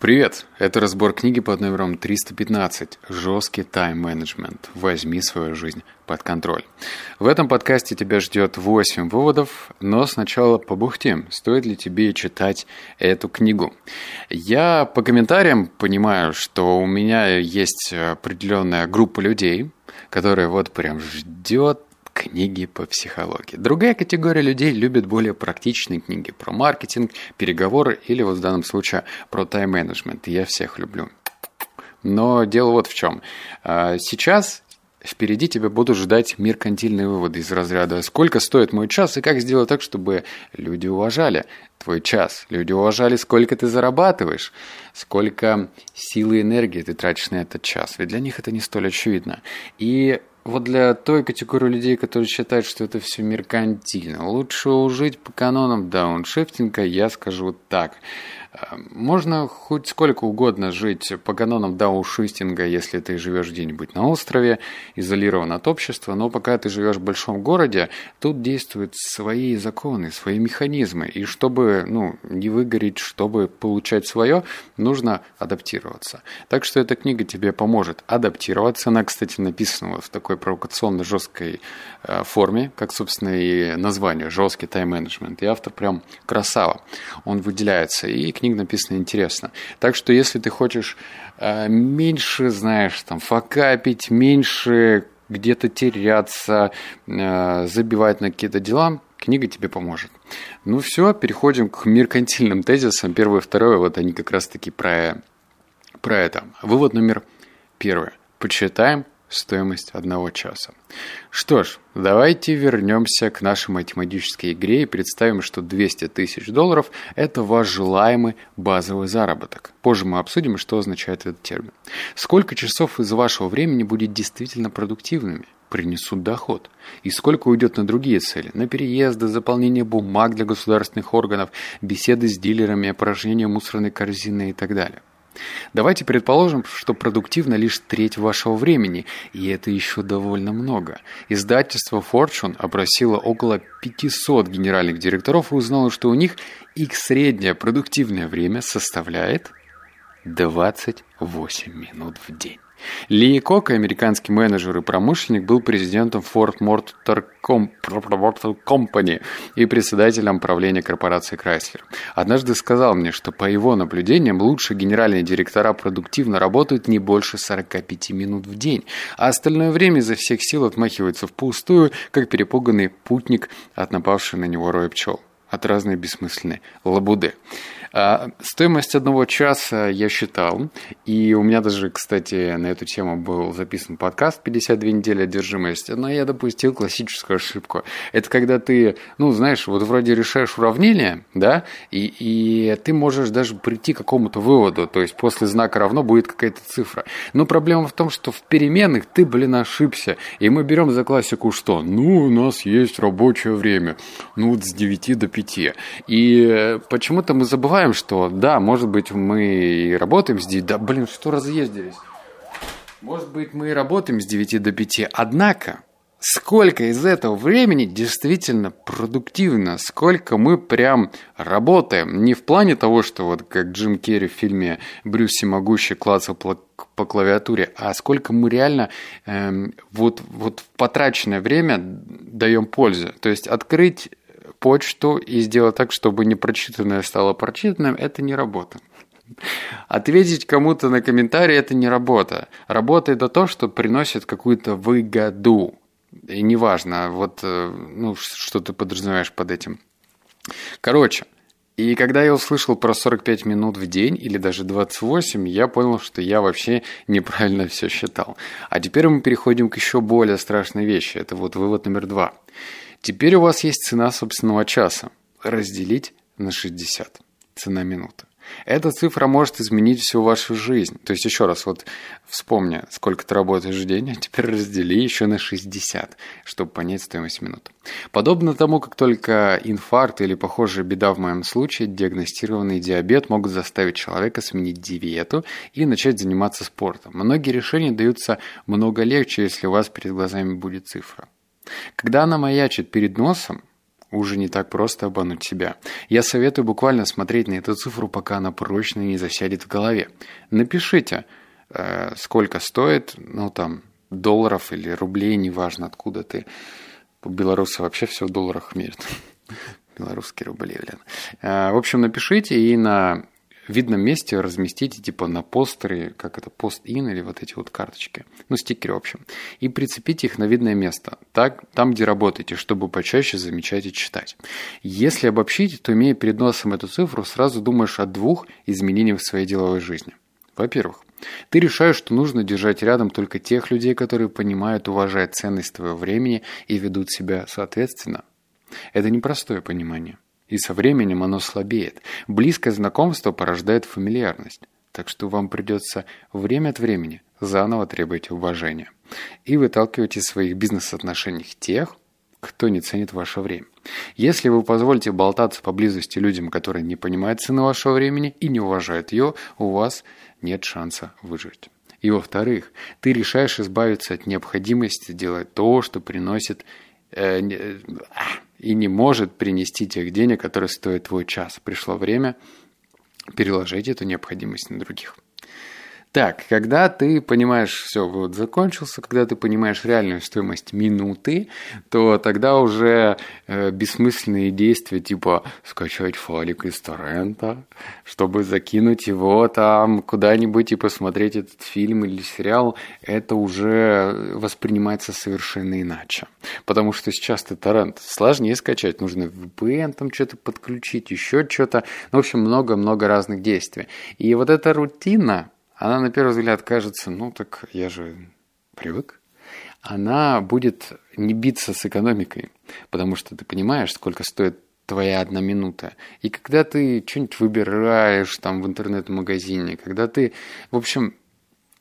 Привет! Это разбор книги под номером 315 «Жесткий тайм-менеджмент. Возьми свою жизнь под контроль». В этом подкасте тебя ждет 8 выводов, но сначала побухтим, стоит ли тебе читать эту книгу. Я по комментариям понимаю, что у меня есть определенная группа людей, которая вот прям ждет книги по психологии. Другая категория людей любит более практичные книги про маркетинг, переговоры или вот в данном случае про тайм-менеджмент. Я всех люблю. Но дело вот в чем. А, сейчас впереди тебя будут ждать меркантильные выводы из разряда «Сколько стоит мой час и как сделать так, чтобы люди уважали твой час, люди уважали, сколько ты зарабатываешь, сколько силы и энергии ты тратишь на этот час». Ведь для них это не столь очевидно. И вот для той категории людей, которые считают, что это все меркантильно, лучше жить по канонам дауншифтинга, я скажу так. Можно хоть сколько угодно жить по канонам дауншифтинга, если ты живешь где-нибудь на острове, изолирован от общества, но пока ты живешь в большом городе, тут действуют свои законы, свои механизмы. И чтобы ну, не выгореть, чтобы получать свое, нужно адаптироваться. Так что эта книга тебе поможет адаптироваться. Она, кстати, написана в такой провокационно жесткой э, форме, как, собственно, и название «Жесткий тайм-менеджмент». И автор прям красава. Он выделяется. И книга написана интересно. Так что если ты хочешь э, меньше, знаешь, там, факапить, меньше где-то теряться, э, забивать на какие-то дела, книга тебе поможет. Ну все, переходим к меркантильным тезисам. Первое второе, вот они как раз-таки про, про это. Вывод номер первый. Почитаем стоимость одного часа. Что ж, давайте вернемся к нашей математической игре и представим, что 200 тысяч долларов – это ваш желаемый базовый заработок. Позже мы обсудим, что означает этот термин. Сколько часов из вашего времени будет действительно продуктивными? принесут доход. И сколько уйдет на другие цели? На переезды, заполнение бумаг для государственных органов, беседы с дилерами, опорожнение мусорной корзины и так далее. Давайте предположим, что продуктивно лишь треть вашего времени, и это еще довольно много. Издательство Fortune опросило около 500 генеральных директоров и узнало, что у них их среднее продуктивное время составляет 28 минут в день. Ли Кок, американский менеджер и промышленник, был президентом Ford Motor Company и председателем правления корпорации Chrysler. Однажды сказал мне, что по его наблюдениям лучшие генеральные директора продуктивно работают не больше 45 минут в день, а остальное время изо всех сил отмахивается впустую, как перепуганный путник от напавшей на него роя пчел от разной бессмысленной лабуды. А, стоимость одного часа я считал, и у меня даже, кстати, на эту тему был записан подкаст «52 недели одержимости», но я допустил классическую ошибку. Это когда ты, ну, знаешь, вот вроде решаешь уравнение, да, и, и ты можешь даже прийти к какому-то выводу, то есть после знака равно будет какая-то цифра. Но проблема в том, что в переменных ты, блин, ошибся, и мы берем за классику что? Ну, у нас есть рабочее время, ну, вот с 9 до 5. И почему-то мы забываем, понимаем, что да, может быть, мы и работаем здесь, да, блин, что разъездились. Может быть, мы и работаем с 9 до 5, однако, сколько из этого времени действительно продуктивно, сколько мы прям работаем. Не в плане того, что вот как Джим Керри в фильме «Брюс всемогущий» клацал по клавиатуре, а сколько мы реально эм, вот, вот в потраченное время даем пользу. То есть открыть почту и сделать так, чтобы непрочитанное стало прочитанным, это не работа. Ответить кому-то на комментарий – это не работа. Работа – это то, что приносит какую-то выгоду. И неважно, вот, э, ну, что ты подразумеваешь под этим. Короче, и когда я услышал про 45 минут в день или даже 28, я понял, что я вообще неправильно все считал. А теперь мы переходим к еще более страшной вещи. Это вот вывод номер два. Теперь у вас есть цена собственного часа. Разделить на 60. Цена минуты. Эта цифра может изменить всю вашу жизнь. То есть, еще раз, вот вспомни, сколько ты работаешь в день, а теперь раздели еще на 60, чтобы понять стоимость минут. Подобно тому, как только инфаркт или похожая беда в моем случае, диагностированный диабет могут заставить человека сменить диету и начать заниматься спортом. Многие решения даются много легче, если у вас перед глазами будет цифра. Когда она маячит перед носом, уже не так просто обмануть себя. Я советую буквально смотреть на эту цифру, пока она прочно не засядет в голове. Напишите, э, сколько стоит, ну там, долларов или рублей, неважно откуда ты. Белорусы вообще все в долларах мерят. Белорусские рубли, блин. Э, в общем, напишите и на видном месте разместите типа на постеры, как это, пост-ин или вот эти вот карточки, ну, стикеры, в общем, и прицепите их на видное место, так, там, где работаете, чтобы почаще замечать и читать. Если обобщить, то, имея перед носом эту цифру, сразу думаешь о двух изменениях в своей деловой жизни. Во-первых, ты решаешь, что нужно держать рядом только тех людей, которые понимают, уважают ценность твоего времени и ведут себя соответственно. Это непростое понимание – и со временем оно слабеет. Близкое знакомство порождает фамильярность. Так что вам придется время от времени заново требовать уважения. И выталкивать из своих бизнес-отношений тех, кто не ценит ваше время. Если вы позволите болтаться поблизости людям, которые не понимают цены вашего времени и не уважают ее, у вас нет шанса выжить. И во-вторых, ты решаешь избавиться от необходимости делать то, что приносит э, э, и не может принести тех денег, которые стоят твой час. Пришло время переложить эту необходимость на других. Так, когда ты понимаешь, все, вот закончился, когда ты понимаешь реальную стоимость минуты, то тогда уже э, бессмысленные действия, типа скачать файлик из торрента, чтобы закинуть его там куда-нибудь и посмотреть этот фильм или сериал, это уже воспринимается совершенно иначе. Потому что сейчас ты торрент сложнее скачать, нужно VPN там что-то подключить, еще что-то. Ну, в общем, много-много разных действий. И вот эта рутина, она на первый взгляд кажется, ну так я же привык. Она будет не биться с экономикой, потому что ты понимаешь, сколько стоит твоя одна минута. И когда ты что-нибудь выбираешь там в интернет-магазине, когда ты, в общем,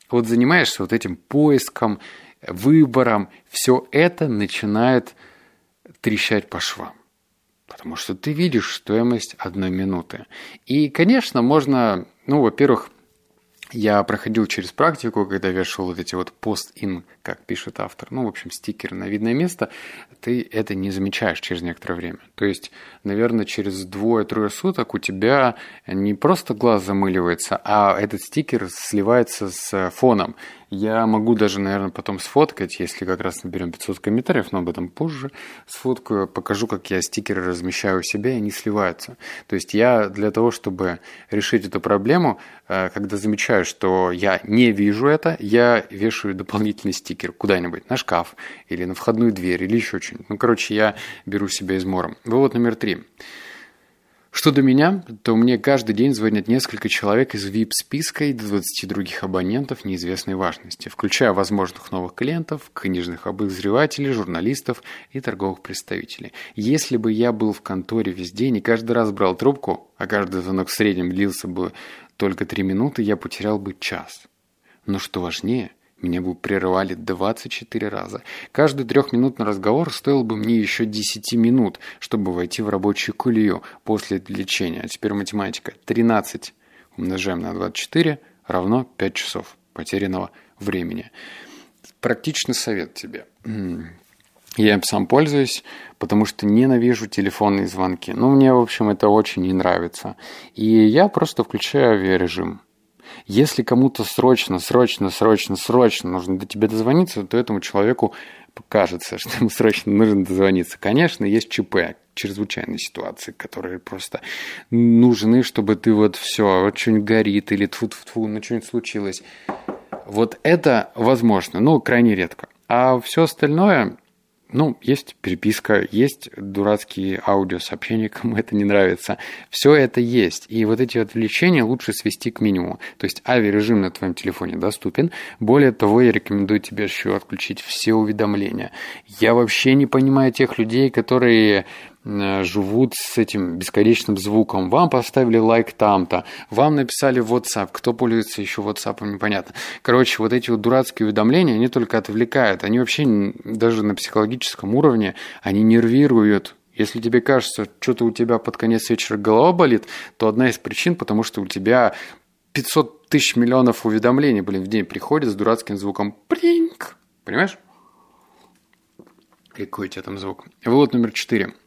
вот занимаешься вот этим поиском, выбором, все это начинает трещать по швам. Потому что ты видишь стоимость одной минуты. И, конечно, можно, ну, во-первых, я проходил через практику, когда вешал вот эти вот пост-ин, как пишет автор, ну, в общем, стикеры на видное место, ты это не замечаешь через некоторое время. То есть, наверное, через двое-трое суток у тебя не просто глаз замыливается, а этот стикер сливается с фоном. Я могу даже, наверное, потом сфоткать, если как раз наберем 500 комментариев, но об этом позже сфоткаю, покажу, как я стикеры размещаю у себя, и они сливаются. То есть я для того, чтобы решить эту проблему, э, когда замечаю, что я не вижу это, я вешаю дополнительный стикер куда-нибудь, на шкаф, или на входную дверь, или еще что-нибудь. Ну, короче, я беру себя измором. Вывод номер три. Что до меня, то мне каждый день звонят несколько человек из VIP-списка и до 20 других абонентов неизвестной важности, включая возможных новых клиентов, книжных обозревателей, журналистов и торговых представителей. Если бы я был в конторе весь день и каждый раз брал трубку, а каждый звонок в среднем длился бы только 3 минуты, я потерял бы час. Но что важнее – меня бы прерывали 24 раза. Каждый трехминутный разговор стоил бы мне еще 10 минут, чтобы войти в рабочую колею после отвлечения. А теперь математика. 13 умножаем на 24 равно 5 часов потерянного времени. Практичный совет тебе. Я им сам пользуюсь, потому что ненавижу телефонные звонки. Ну, мне, в общем, это очень не нравится. И я просто включаю авиарежим. Если кому-то срочно, срочно, срочно, срочно нужно до тебя дозвониться, то этому человеку кажется, что ему срочно нужно дозвониться. Конечно, есть ЧП, чрезвычайные ситуации, которые просто нужны, чтобы ты вот все, вот что-нибудь горит или тфу тфу тфу ну что-нибудь случилось. Вот это возможно, но крайне редко. А все остальное, ну, есть переписка, есть дурацкие аудиосообщения, кому это не нравится. Все это есть. И вот эти отвлечения лучше свести к минимуму. То есть авиарежим на твоем телефоне доступен. Более того, я рекомендую тебе еще отключить все уведомления. Я вообще не понимаю тех людей, которые живут с этим бесконечным звуком. Вам поставили лайк там-то, вам написали WhatsApp. Кто пользуется еще WhatsApp, непонятно. Короче, вот эти вот дурацкие уведомления, они только отвлекают. Они вообще даже на психологическом уровне, они нервируют. Если тебе кажется, что-то у тебя под конец вечера голова болит, то одна из причин, потому что у тебя 500 тысяч миллионов уведомлений, блин, в день приходит с дурацким звуком «принг». Понимаешь? Какой у тебя там звук? Вывод номер четыре –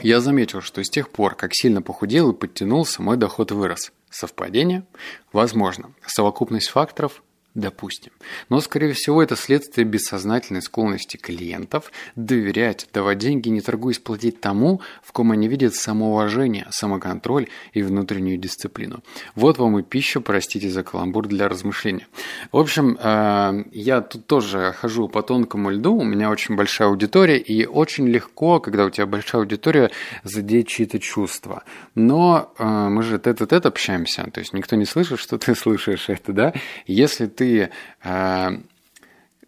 Я заметил, что с тех пор, как сильно похудел и подтянулся, мой доход вырос. Совпадение? Возможно. Совокупность факторов? Допустим. Но, скорее всего, это следствие бессознательной склонности клиентов доверять, давать деньги, не торгуясь платить тому, в ком они видят самоуважение, самоконтроль и внутреннюю дисциплину. Вот вам и пища, простите за каламбур, для размышления. В общем, э, я тут тоже хожу по тонкому льду, у меня очень большая аудитория, и очень легко, когда у тебя большая аудитория, задеть чьи-то чувства. Но э, мы же тет-а-тет общаемся, то есть никто не слышит, что ты слышишь это, да? Если ты, э,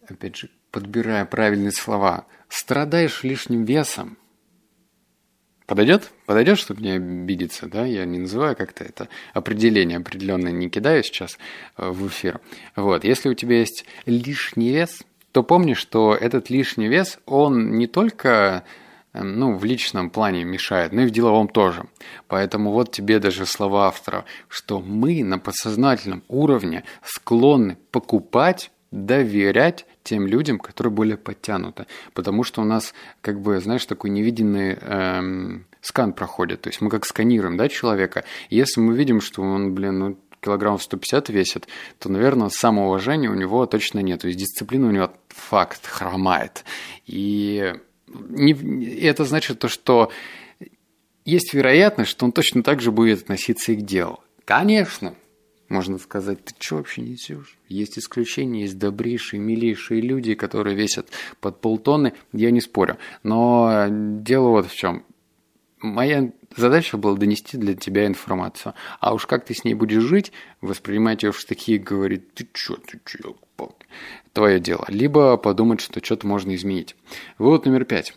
опять же, подбирая правильные слова, страдаешь лишним весом, Подойдет? Подойдет, чтобы не обидеться, да? Я не называю как-то это определение определенное, не кидаю сейчас э, в эфир. Вот, если у тебя есть лишний вес, то помни, что этот лишний вес, он не только ну, в личном плане мешает, но и в деловом тоже. Поэтому вот тебе даже слова автора, что мы на подсознательном уровне склонны покупать, доверять тем людям, которые более подтянуты. Потому что у нас, как бы, знаешь, такой невиденный эм, скан проходит. То есть мы как сканируем да, человека. Если мы видим, что он, блин, ну, килограмм 150 весит, то, наверное, самоуважения у него точно нет. То есть дисциплина у него факт хромает. И не, это значит то, что есть вероятность, что он точно так же будет относиться и к делу. Конечно, можно сказать, ты что вообще несешь? Есть исключения, есть добрейшие, милейшие люди, которые весят под полтонны, я не спорю. Но дело вот в чем. Моя задача была донести для тебя информацию. А уж как ты с ней будешь жить, воспринимать ее в штыки и говорить, ты чё, ты чё, твое дело. Либо подумать, что что-то можно изменить. Вывод номер пять.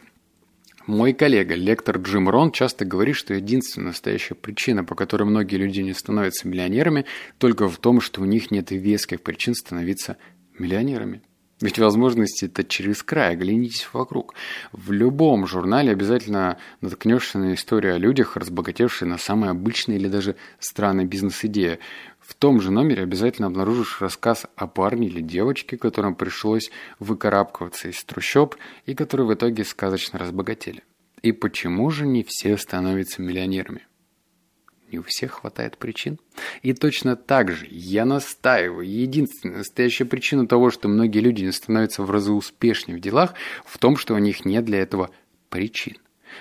Мой коллега, лектор Джим Рон, часто говорит, что единственная настоящая причина, по которой многие люди не становятся миллионерами, только в том, что у них нет веских причин становиться миллионерами. Ведь возможности это через край, оглянитесь вокруг. В любом журнале обязательно наткнешься на историю о людях, разбогатевших на самые обычные или даже странные бизнес-идеи. В том же номере обязательно обнаружишь рассказ о парне или девочке, которым пришлось выкарабкиваться из трущоб и которые в итоге сказочно разбогатели. И почему же не все становятся миллионерами? Не у всех хватает причин. И точно так же я настаиваю, единственная настоящая причина того, что многие люди не становятся в разы успешнее в делах, в том, что у них нет для этого причин.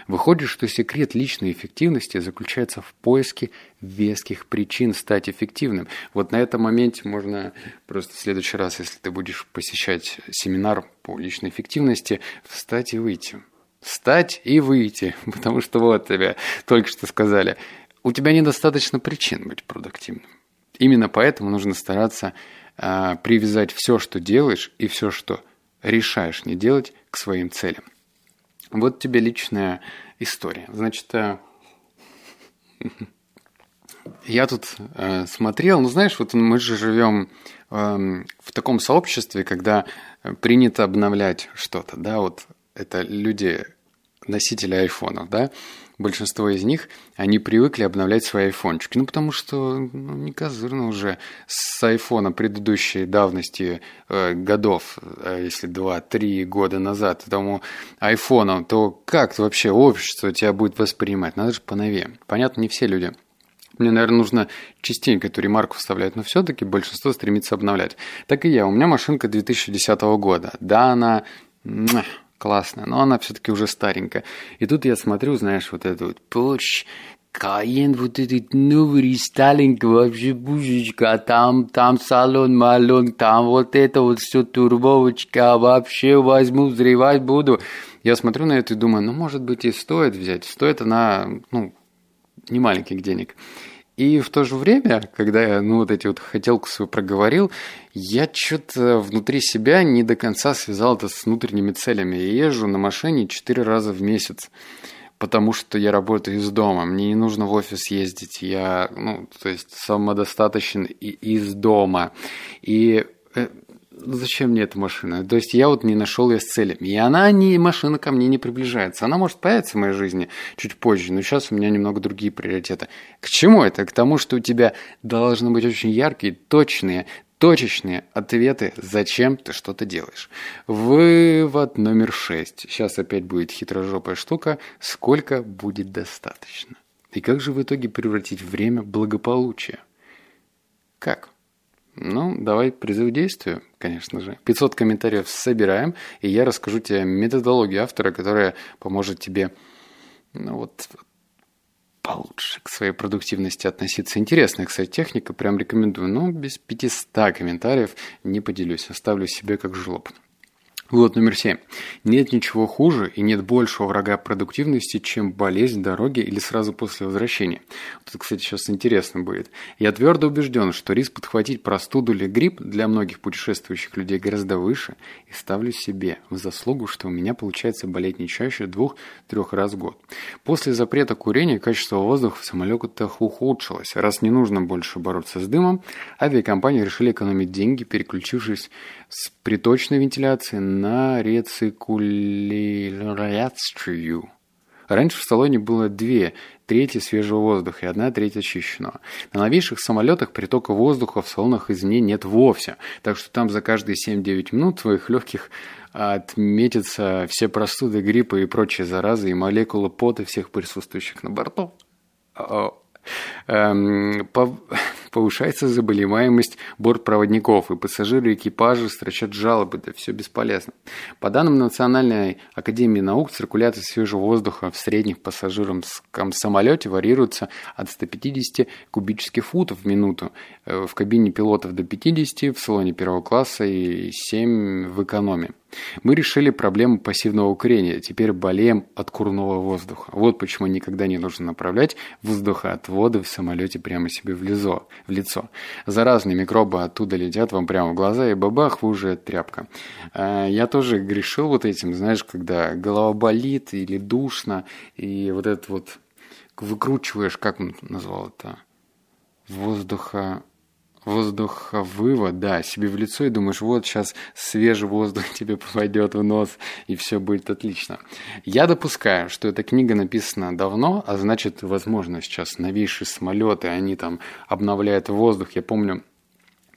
Выходит, что секрет личной эффективности заключается в поиске веских причин стать эффективным. Вот на этом моменте можно просто в следующий раз, если ты будешь посещать семинар по личной эффективности, встать и выйти. Встать и выйти, потому что вот тебе только что сказали, у тебя недостаточно причин быть продуктивным. Именно поэтому нужно стараться э, привязать все, что делаешь, и все, что решаешь не делать, к своим целям. Вот тебе личная история. Значит, э, я тут э, смотрел, ну знаешь, вот мы же живем э, в таком сообществе, когда принято обновлять что-то, да, вот это люди, носители айфонов, да, большинство из них, они привыкли обновлять свои айфончики. Ну, потому что ну, не козырно уже с айфона предыдущей давности э, годов, э, если 2-3 года назад, тому айфоном, то как вообще общество тебя будет воспринимать? Надо же поновее. Понятно, не все люди. Мне, наверное, нужно частенько эту ремарку вставлять, но все-таки большинство стремится обновлять. Так и я. У меня машинка 2010 года. Да, она классная, но она все-таки уже старенькая. И тут я смотрю, знаешь, вот эту вот Porsche Cayenne, вот этот новый рестайлинг, вообще бужечка, там, там салон, малон, там вот это вот все турбовочка, вообще возьму, взрывать буду. Я смотрю на это и думаю, ну, может быть, и стоит взять. Стоит она, ну, не маленьких денег. И в то же время, когда я ну, вот эти вот хотелку свою проговорил, я что-то внутри себя не до конца связал это с внутренними целями. Я езжу на машине четыре раза в месяц, потому что я работаю из дома. Мне не нужно в офис ездить. Я, ну, то есть самодостаточен и из дома. И э, зачем мне эта машина? То есть я вот не нашел ее с целями. И она не, машина ко мне не приближается. Она может появиться в моей жизни чуть позже, но сейчас у меня немного другие приоритеты. К чему это? К тому, что у тебя должны быть очень яркие, точные, точечные ответы, зачем ты что-то делаешь. Вывод номер шесть. Сейчас опять будет хитрожопая штука. Сколько будет достаточно? И как же в итоге превратить время в благополучие? Как? Ну, давай призыв к действию, конечно же. 500 комментариев собираем, и я расскажу тебе методологию автора, которая поможет тебе ну, вот, получше к своей продуктивности относиться. Интересная, кстати, техника, прям рекомендую. Но без 500 комментариев не поделюсь, оставлю себе как жлоб. Вывод номер семь. Нет ничего хуже и нет большего врага продуктивности, чем болезнь дороги или сразу после возвращения. Вот это, кстати, сейчас интересно будет. Я твердо убежден, что риск подхватить простуду или грипп для многих путешествующих людей гораздо выше, и ставлю себе в заслугу, что у меня получается болеть не чаще двух-трех раз в год. После запрета курения качество воздуха в самолетах ухудшилось. Раз не нужно больше бороться с дымом, авиакомпании решили экономить деньги, переключившись с приточной вентиляции на рециркуляцию. Раньше в салоне было две трети свежего воздуха и одна треть очищенного. На новейших самолетах притока воздуха в салонах извне нет вовсе, так что там за каждые 7-9 минут своих легких отметятся все простуды, гриппы и прочие заразы и молекулы пота всех присутствующих на борту. Эм, повышается заболеваемость бортпроводников, и пассажиры экипажа строчат жалобы, да все бесполезно. По данным Национальной академии наук, циркуляция свежего воздуха в средних пассажирском самолете варьируется от 150 кубических футов в минуту, э, в кабине пилотов до 50, в салоне первого класса и 7 в экономе. Мы решили проблему пассивного курения. Теперь болеем от курного воздуха. Вот почему никогда не нужно направлять воздухоотводы в самолете прямо себе в лицо. В лицо. Заразные микробы оттуда летят вам прямо в глаза, и бабах, вы уже тряпка. А, я тоже грешил вот этим, знаешь, когда голова болит или душно, и вот этот вот выкручиваешь, как он назвал это, воздуха воздуховывод, да, себе в лицо и думаешь, вот сейчас свежий воздух тебе попадет в нос, и все будет отлично. Я допускаю, что эта книга написана давно, а значит, возможно, сейчас новейшие самолеты, они там обновляют воздух. Я помню,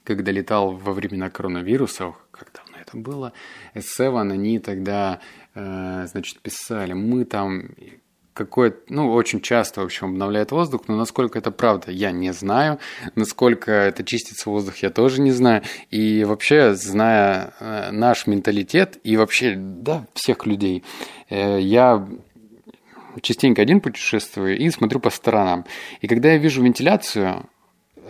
когда летал во времена коронавируса, как давно это было, S7, они тогда, э, значит, писали, мы там какое ну, очень часто, в общем, обновляет воздух, но насколько это правда, я не знаю. Насколько это чистится воздух, я тоже не знаю. И вообще, зная э, наш менталитет и вообще, да, всех людей, э, я частенько один путешествую и смотрю по сторонам. И когда я вижу вентиляцию,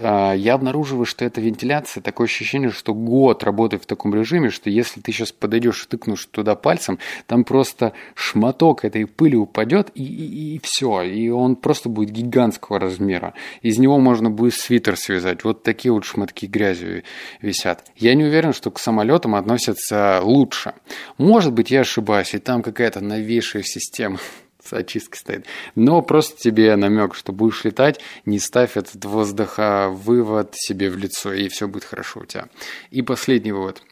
я обнаруживаю, что эта вентиляция, такое ощущение, что год работает в таком режиме, что если ты сейчас подойдешь и тыкнешь туда пальцем, там просто шматок этой пыли упадет и, и, и все, и он просто будет гигантского размера. Из него можно будет свитер связать. Вот такие вот шматки грязи висят. Я не уверен, что к самолетам относятся лучше. Может быть, я ошибаюсь, и там какая-то новейшая система очистка стоит. Но просто тебе намек, что будешь летать, не ставь этот воздуховывод себе в лицо, и все будет хорошо у тебя. И последний вывод.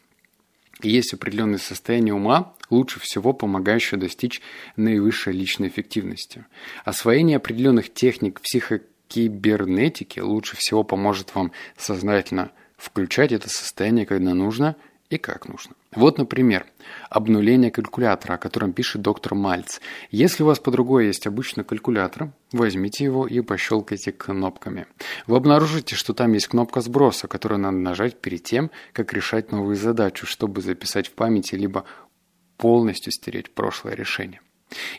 Есть определенное состояние ума, лучше всего помогающее достичь наивысшей личной эффективности. Освоение определенных техник психокибернетики лучше всего поможет вам сознательно включать это состояние, когда нужно – и как нужно. Вот, например, обнуление калькулятора, о котором пишет доктор Мальц. Если у вас по другой есть обычный калькулятор, возьмите его и пощелкайте кнопками. Вы обнаружите, что там есть кнопка сброса, которую надо нажать перед тем, как решать новую задачу, чтобы записать в памяти, либо полностью стереть прошлое решение.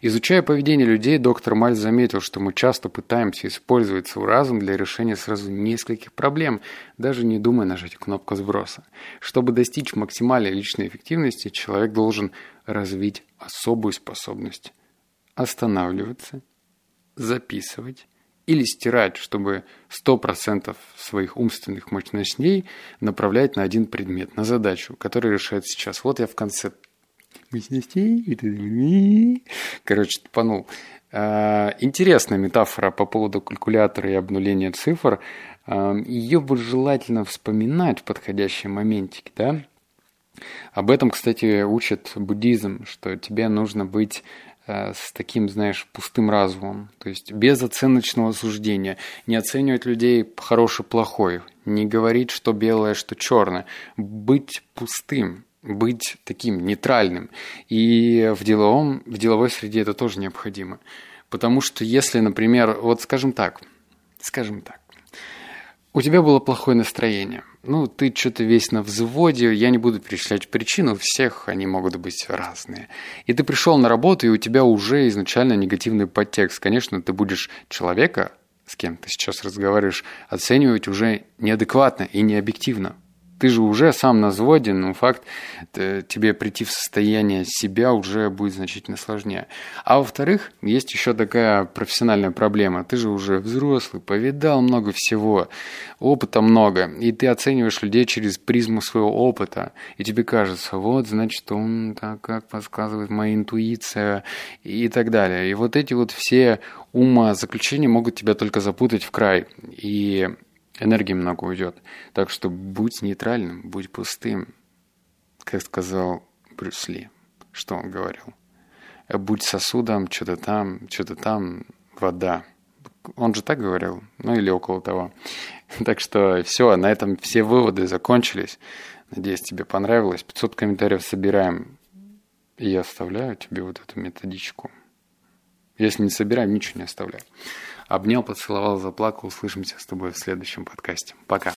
Изучая поведение людей, доктор Мальц заметил, что мы часто пытаемся использовать свой разум для решения сразу нескольких проблем, даже не думая нажать кнопку сброса. Чтобы достичь максимальной личной эффективности, человек должен развить особую способность останавливаться, записывать или стирать, чтобы 100% своих умственных мощностей направлять на один предмет, на задачу, которую решает сейчас. Вот я в конце Короче, тупанул. А, интересная метафора по поводу калькулятора и обнуления цифр. А, Ее бы желательно вспоминать в подходящем моментике, да? Об этом, кстати, учит буддизм, что тебе нужно быть э, с таким, знаешь, пустым разумом, то есть без оценочного суждения, не оценивать людей хороший, плохой, не говорить, что белое, что черное, быть пустым, быть таким нейтральным. И в, деловом, в деловой среде это тоже необходимо. Потому что если, например, вот скажем так, скажем так, у тебя было плохое настроение, ну, ты что-то весь на взводе, я не буду перечислять причину, всех они могут быть разные. И ты пришел на работу, и у тебя уже изначально негативный подтекст. Конечно, ты будешь человека, с кем ты сейчас разговариваешь, оценивать уже неадекватно и необъективно ты же уже сам на взводе, но факт э, тебе прийти в состояние себя уже будет значительно сложнее. А во-вторых, есть еще такая профессиональная проблема. Ты же уже взрослый, повидал много всего, опыта много, и ты оцениваешь людей через призму своего опыта, и тебе кажется, вот, значит, он так как подсказывает моя интуиция и так далее. И вот эти вот все умозаключения могут тебя только запутать в край. И энергии много уйдет. Так что будь нейтральным, будь пустым, как сказал Брюс Ли. Что он говорил? Будь сосудом, что-то там, что-то там, вода. Он же так говорил, ну или около того. Так что все, на этом все выводы закончились. Надеюсь, тебе понравилось. 500 комментариев собираем. И я оставляю тебе вот эту методичку. Если не собираем, ничего не оставляю. Обнял, поцеловал, заплакал. Услышимся с тобой в следующем подкасте. Пока.